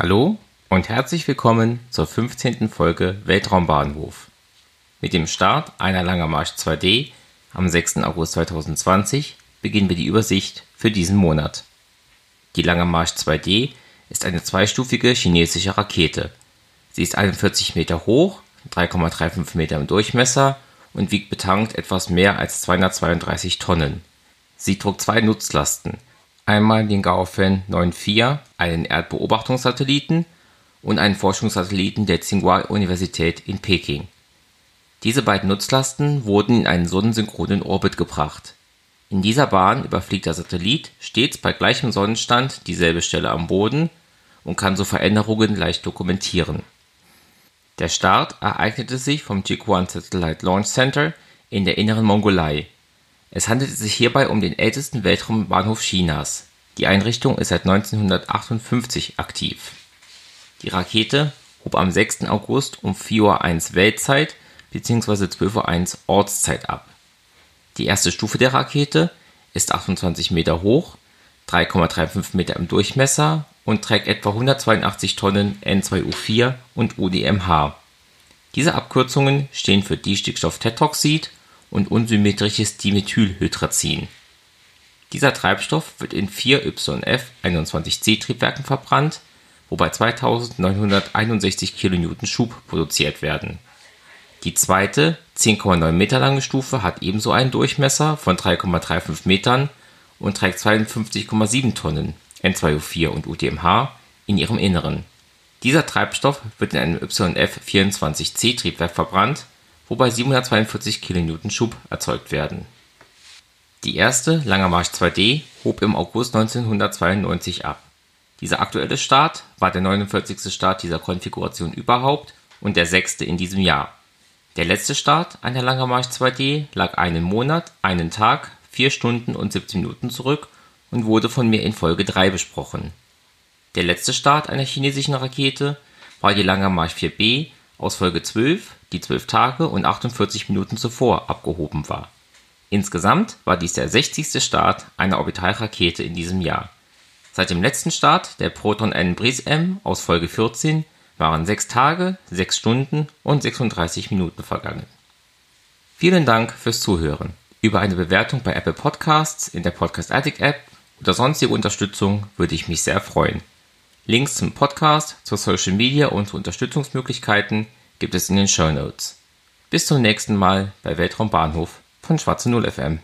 Hallo und herzlich willkommen zur 15. Folge Weltraumbahnhof. Mit dem Start einer Langer Marsch 2D am 6. August 2020 beginnen wir die Übersicht für diesen Monat. Die Langer Marsch 2D ist eine zweistufige chinesische Rakete. Sie ist 41 Meter hoch, 3,35 Meter im Durchmesser und wiegt betankt etwas mehr als 232 Tonnen. Sie trug zwei Nutzlasten, einmal den Gaofen 9-4, einen Erdbeobachtungssatelliten und einen Forschungssatelliten der Tsinghua-Universität in Peking. Diese beiden Nutzlasten wurden in einen sonnensynchronen Orbit gebracht. In dieser Bahn überfliegt der Satellit stets bei gleichem Sonnenstand dieselbe Stelle am Boden und kann so Veränderungen leicht dokumentieren. Der Start ereignete sich vom Jiuquan Satellite Launch Center in der Inneren Mongolei es handelte sich hierbei um den ältesten Weltraumbahnhof Chinas. Die Einrichtung ist seit 1958 aktiv. Die Rakete hob am 6. August um 4:01 Uhr Weltzeit bzw. 12:01 Uhr Ortszeit ab. Die erste Stufe der Rakete ist 28 Meter hoch, 3,35 Meter im Durchmesser und trägt etwa 182 Tonnen N2O4 und UDMH. Diese Abkürzungen stehen für Distickstofftetroxid und unsymmetrisches Dimethylhydrazin. Dieser Treibstoff wird in vier YF-21C-Triebwerken verbrannt, wobei 2961 kN Schub produziert werden. Die zweite, 10,9 Meter lange Stufe hat ebenso einen Durchmesser von 3,35 Metern und trägt 52,7 Tonnen N2O4 und UTMH in ihrem Inneren. Dieser Treibstoff wird in einem YF-24C-Triebwerk verbrannt wobei 742 kN Schub erzeugt werden. Die erste Langer Marsch 2D hob im August 1992 ab. Dieser aktuelle Start war der 49. Start dieser Konfiguration überhaupt und der sechste in diesem Jahr. Der letzte Start einer Langer Marsch 2D lag einen Monat, einen Tag, vier Stunden und 17 Minuten zurück und wurde von mir in Folge 3 besprochen. Der letzte Start einer chinesischen Rakete war die Langer Marsch 4B aus Folge 12 die 12 Tage und 48 Minuten zuvor abgehoben war. Insgesamt war dies der 60. Start einer Orbitalrakete in diesem Jahr. Seit dem letzten Start der Proton N Bris M aus Folge 14 waren 6 Tage, 6 Stunden und 36 Minuten vergangen. Vielen Dank fürs Zuhören. Über eine Bewertung bei Apple Podcasts, in der Podcast Addict App oder sonstige Unterstützung würde ich mich sehr freuen. Links zum Podcast, zur Social Media und zu Unterstützungsmöglichkeiten gibt es in den Show Notes. Bis zum nächsten Mal bei Weltraumbahnhof von Schwarze Null FM.